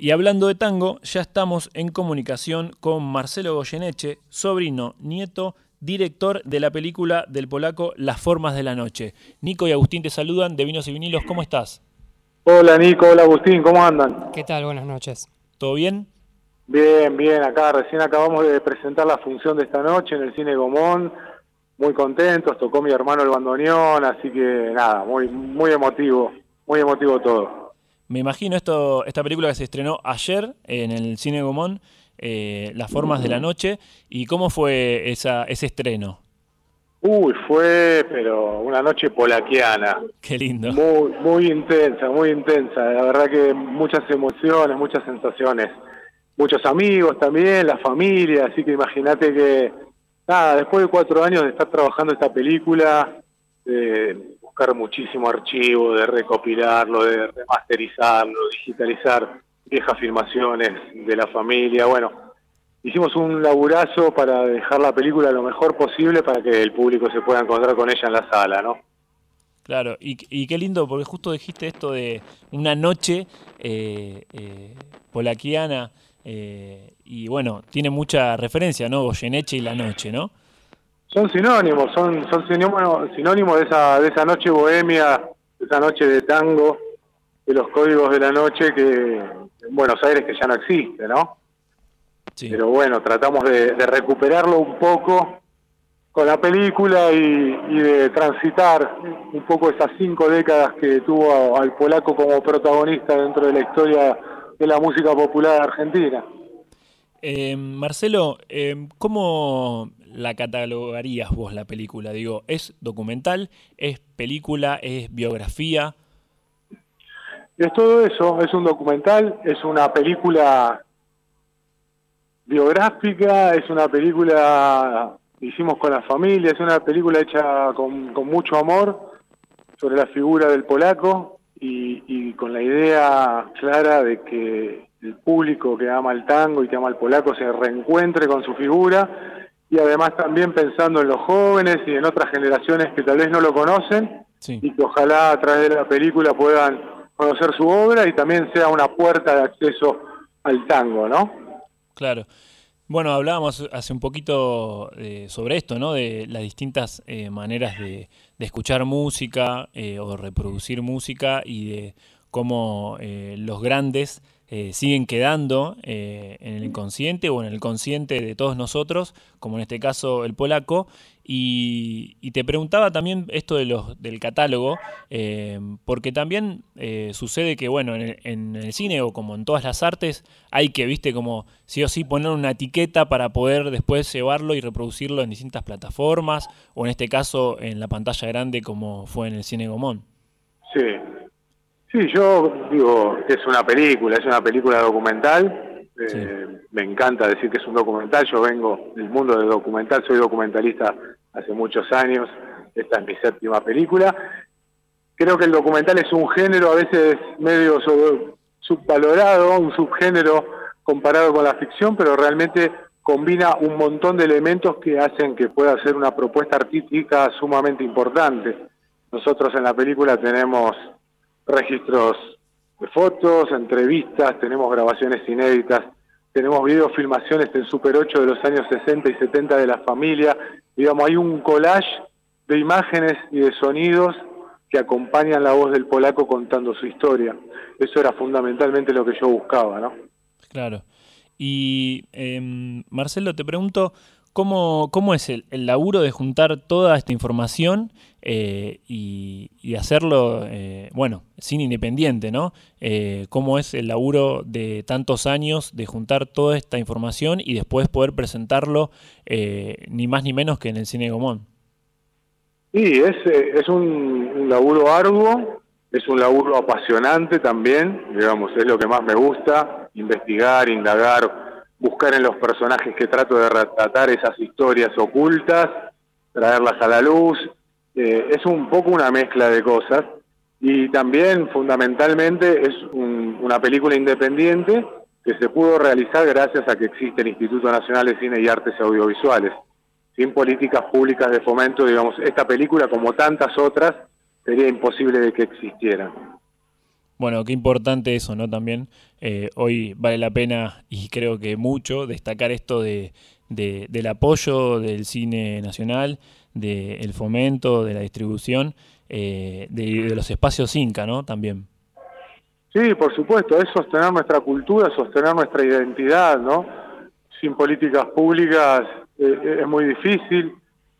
Y hablando de tango, ya estamos en comunicación con Marcelo Goyeneche, sobrino, nieto, director de la película del polaco Las Formas de la Noche. Nico y Agustín te saludan de Vinos y Vinilos, ¿cómo estás? Hola Nico, hola Agustín, ¿cómo andan? ¿Qué tal? Buenas noches. ¿Todo bien? Bien, bien, acá recién acabamos de presentar la función de esta noche en el Cine Gomón, muy contentos, tocó mi hermano el bandoneón, así que nada, muy, muy emotivo, muy emotivo todo. Me imagino esto, esta película que se estrenó ayer en el Cine Gomón, eh, Las Formas de la Noche, y cómo fue esa, ese estreno. Uy, fue, pero una noche polaquiana. Qué lindo. Muy, muy intensa, muy intensa. La verdad que muchas emociones, muchas sensaciones. Muchos amigos también, la familia, así que imagínate que, nada, después de cuatro años de estar trabajando esta película, eh, muchísimo archivo, de recopilarlo, de remasterizarlo, digitalizar viejas filmaciones de la familia. Bueno, hicimos un laburazo para dejar la película lo mejor posible para que el público se pueda encontrar con ella en la sala, ¿no? Claro, y, qué lindo, porque justo dijiste esto de una noche eh, eh, polaquiana, eh, y bueno, tiene mucha referencia, ¿no? Goyeneche y la noche, ¿no? Son sinónimos, son, son sinónimos, de esa, de esa noche bohemia, de esa noche de tango, de los códigos de la noche que en Buenos Aires que ya no existe, ¿no? Sí. Pero bueno, tratamos de, recuperarlo un poco con la película y, y, de transitar un poco esas cinco décadas que tuvo al polaco como protagonista dentro de la historia de la música popular argentina. Eh, Marcelo, eh, ¿cómo la catalogarías vos la película? Digo, ¿es documental? ¿Es película? ¿Es biografía? Es todo eso, es un documental, es una película biográfica, es una película hicimos con la familia, es una película hecha con, mucho amor sobre la figura del polaco y, y, con la idea clara de que el público que ama el tango y que ama al polaco se reencuentre con su figura y además también pensando en los jóvenes y en otras generaciones que tal vez no lo conocen y que ojalá a través de la película puedan conocer su obra y también sea una puerta de acceso al tango, ¿no? Claro. Bueno, hablábamos hace un poquito eh, sobre esto, ¿no? De las distintas eh, maneras de, escuchar música eh, o reproducir música y de cómo los grandes eh, siguen quedando eh, en el inconsciente o en el consciente de todos nosotros, como en este caso el polaco. Y, te preguntaba también esto de los, del catálogo, eh, porque también sucede que, bueno, en el, cine o como en todas las artes, hay que, viste, como sí o sí poner una etiqueta para poder después llevarlo y reproducirlo en distintas plataformas, o en este caso en la pantalla grande como fue en el cine Gomón. Sí, Sí, yo digo que es una película, es una película documental. Eh, me encanta decir que es un documental. Yo vengo del mundo del documental, soy documentalista hace muchos años. Esta es mi séptima película. Creo que el documental es un género a veces medio subvalorado, un subgénero comparado con la ficción, pero realmente combina un montón de elementos que hacen que pueda ser una propuesta artística sumamente importante. Nosotros en la película tenemos registros de fotos, entrevistas, tenemos grabaciones inéditas, tenemos videofilmaciones en Super 8 de los años 60 y 70 de la familia, digamos, hay un collage de imágenes y de sonidos que acompañan la voz del polaco contando su historia. Eso era fundamentalmente lo que yo buscaba, ¿no? Claro. Y em, Marcelo, te pregunto, ¿cómo, cómo es el, laburo de juntar toda esta información eh, y, hacerlo, eh, bueno, sin independiente, ¿no? Eh, ¿Cómo es el laburo de tantos años de juntar toda esta información y después poder presentarlo ni más ni menos que en el Cine Gomón? Sí, es, es un, un, laburo arduo, es un laburo apasionante también, digamos, es lo que más me gusta, investigar, indagar, buscar en los personajes que trato de retratar esas historias ocultas, traerlas a la luz, eh, es un poco una mezcla de cosas y también fundamentalmente es una película independiente que se pudo realizar gracias a que existe el Instituto Nacional de Cine y Artes Audiovisuales. Sin políticas públicas de fomento, digamos, esta película como tantas otras sería imposible de que existieran. Bueno, qué importante eso, ¿no? También eh, hoy vale la pena y creo que mucho destacar esto de, del apoyo del cine nacional, del fomento, de la distribución, eh, de, los espacios Inca, ¿no? También. Sí, por supuesto, es sostener nuestra cultura, sostener nuestra identidad, ¿no? Sin políticas públicas eh, es muy difícil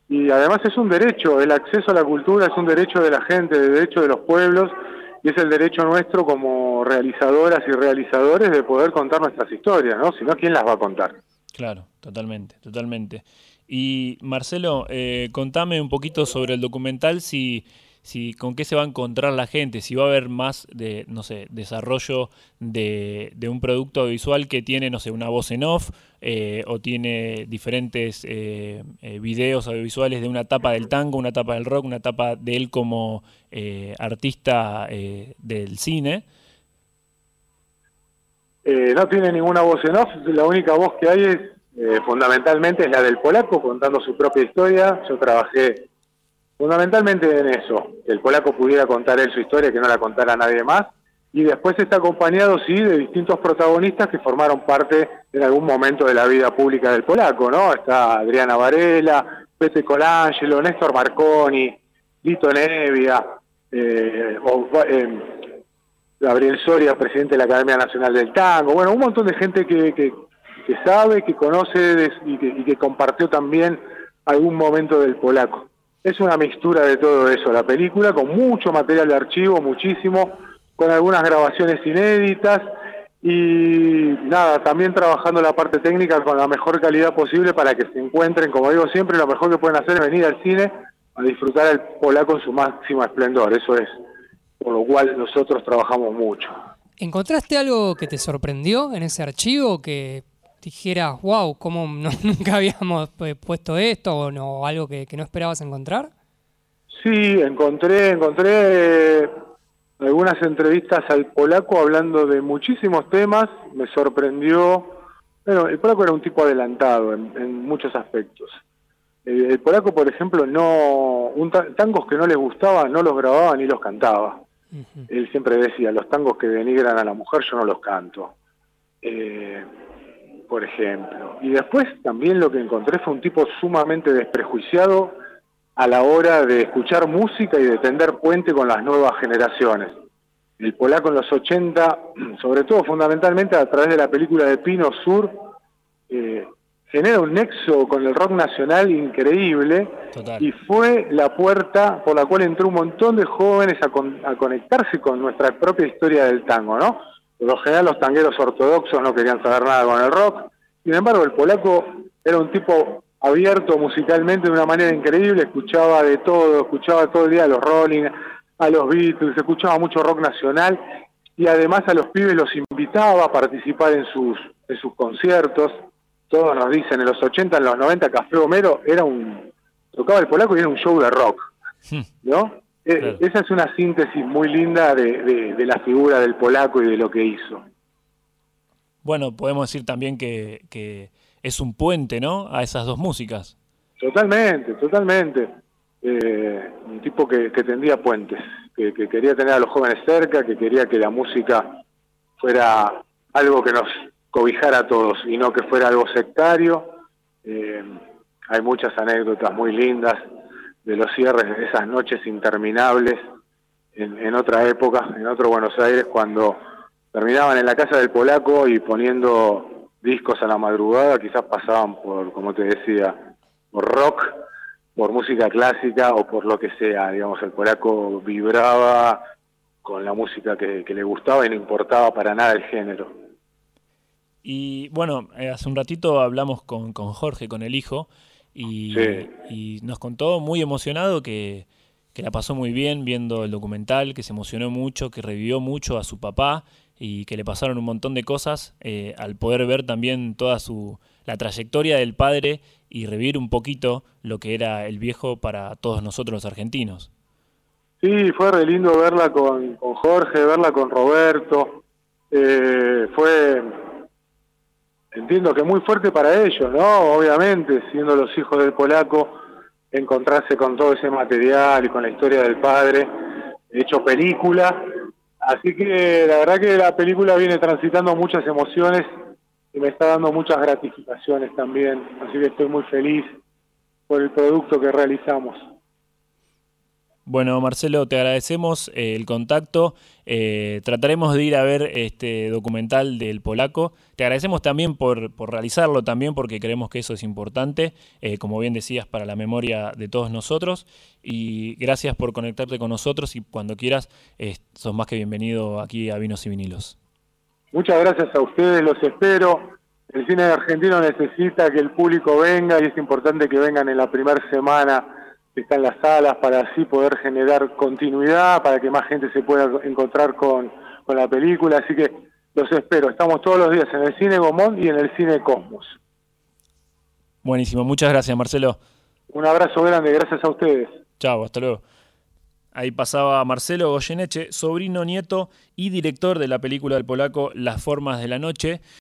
y además es un derecho, el acceso a la cultura es un derecho de la gente, el derecho de los pueblos y es el derecho nuestro como realizadoras y realizadores de poder contar nuestras historias, ¿no? Si no, ¿quién las va a contar? Claro, totalmente, totalmente. Y Marcelo, eh, contame un poquito sobre el documental, si si con qué se va a encontrar la gente, si va a haber más de, no sé, desarrollo de, un producto visual que tiene, no sé, una voz en off eh, o tiene diferentes eh, eh, videos audiovisuales de una etapa del tango, una etapa del rock, una etapa de él como artista del cine. no tiene ninguna voz en off, la única voz que hay es fundamentalmente es la del polaco contando su propia historia. Yo trabajé Fundamentalmente en eso, que el polaco pudiera contar él su historia, que no la contara nadie más, y después está acompañado, sí, de distintos protagonistas que formaron parte en algún momento de la vida pública del polaco, ¿no? Está Adriana Varela, Pete Colangelo, Néstor Marconi, Lito Nevia, eh, eh, Gabriel Soria, presidente de la Academia Nacional del Tango, bueno, un montón de gente que, que, sabe, que conoce y que compartió también algún momento del polaco. Es una mixtura de todo eso, la película, con mucho material de archivo, muchísimo, con algunas grabaciones inéditas y nada, también trabajando la parte técnica con la mejor calidad posible para que se encuentren, como digo siempre, lo mejor que pueden hacer es venir al cine a disfrutar el polaco en su máximo esplendor, eso es, por lo cual nosotros trabajamos mucho. ¿Encontraste algo que te sorprendió en ese archivo que dijeras, wow, ¿cómo nunca habíamos eh, puesto esto o no, algo que, no esperabas encontrar? Sí, encontré, encontré eh, algunas entrevistas al polaco hablando de muchísimos temas, me sorprendió, bueno, el polaco era un tipo adelantado en, muchos aspectos. El, polaco, por ejemplo, no un tangos que no les gustaba, no los grababa ni los cantaba. Él siempre decía, los tangos que denigran a la mujer yo no los canto. Eh, por ejemplo. Y después también lo que encontré fue un tipo sumamente desprejuiciado a la hora de escuchar música y de tender puente con las nuevas generaciones. El polaco en los 80, sobre todo fundamentalmente a través de la película de Pino Sur, eh, genera un nexo con el rock nacional increíble y fue la puerta por la cual entró un montón de jóvenes a, a conectarse con nuestra propia historia del tango, ¿no? Por lo general los tangueros ortodoxos no querían saber nada con el rock. Sin embargo, el polaco era un tipo abierto musicalmente de una manera increíble, escuchaba de todo, escuchaba todo el día a los Rolling, a los Beatles, escuchaba mucho rock nacional y además a los pibes los invitaba a participar en sus, en sus conciertos. Todos nos dicen, en los 80, en los 90, Café Homero era un... tocaba el polaco y era un show de rock, hmm. ¿no? Eh, esa es una síntesis muy linda de, la figura del polaco y de lo que hizo. Bueno, podemos decir también que, es un puente, ¿no? A esas dos músicas. Totalmente, totalmente. Eh, un tipo que, tendía puentes, que, quería tener a los jóvenes cerca, que quería que la música fuera algo que nos cobijara a todos y no que fuera algo sectario. Eh, hay muchas anécdotas muy lindas de los cierres de esas noches interminables en, otra época, en otro Buenos Aires, cuando terminaban en la casa del polaco y poniendo discos a la madrugada, quizás pasaban por, como te decía, por rock, por música clásica o por lo que sea, digamos, el polaco vibraba con la música que, le gustaba y no importaba para nada el género. Y bueno, eh, hace un ratito hablamos con, con Jorge, con el hijo, y, nos contó muy emocionado que, la pasó muy bien viendo el documental, que se emocionó mucho, que revivió mucho a su papá y que le pasaron un montón de cosas eh, al poder ver también toda su la trayectoria del padre y revivir un poquito lo que era el viejo para todos nosotros los argentinos. Sí, fue re lindo verla con, con Jorge, verla con Roberto. Eh, fue entiendo que muy fuerte para ellos, ¿no? Obviamente, siendo los hijos del polaco, encontrarse con todo ese material y con la historia del padre, hecho película, Así que la verdad que la película viene transitando muchas emociones y me está dando muchas gratificaciones también. Así que estoy muy feliz por el producto que realizamos. Bueno, Marcelo, te agradecemos eh, el contacto. Eh, trataremos de ir a ver este documental del polaco. Te agradecemos también por, realizarlo, también porque creemos que eso es importante, eh, como bien decías, para la memoria de todos nosotros. Y gracias por conectarte con nosotros y cuando quieras, sos más que bienvenido aquí a Vinos y Vinilos. Muchas gracias a ustedes, los espero. El cine argentino necesita que el público venga y es importante que vengan en la primera semana está en las salas para así poder generar continuidad, para que más gente se pueda encontrar con, la película. Así que los espero. Estamos todos los días en el Cine Gomón y en el Cine Cosmos. Buenísimo. Muchas gracias, Marcelo. Un abrazo grande. Gracias a ustedes. Chao, hasta luego. Ahí pasaba Marcelo Goyeneche, sobrino, nieto y director de la película del polaco Las Formas de la Noche.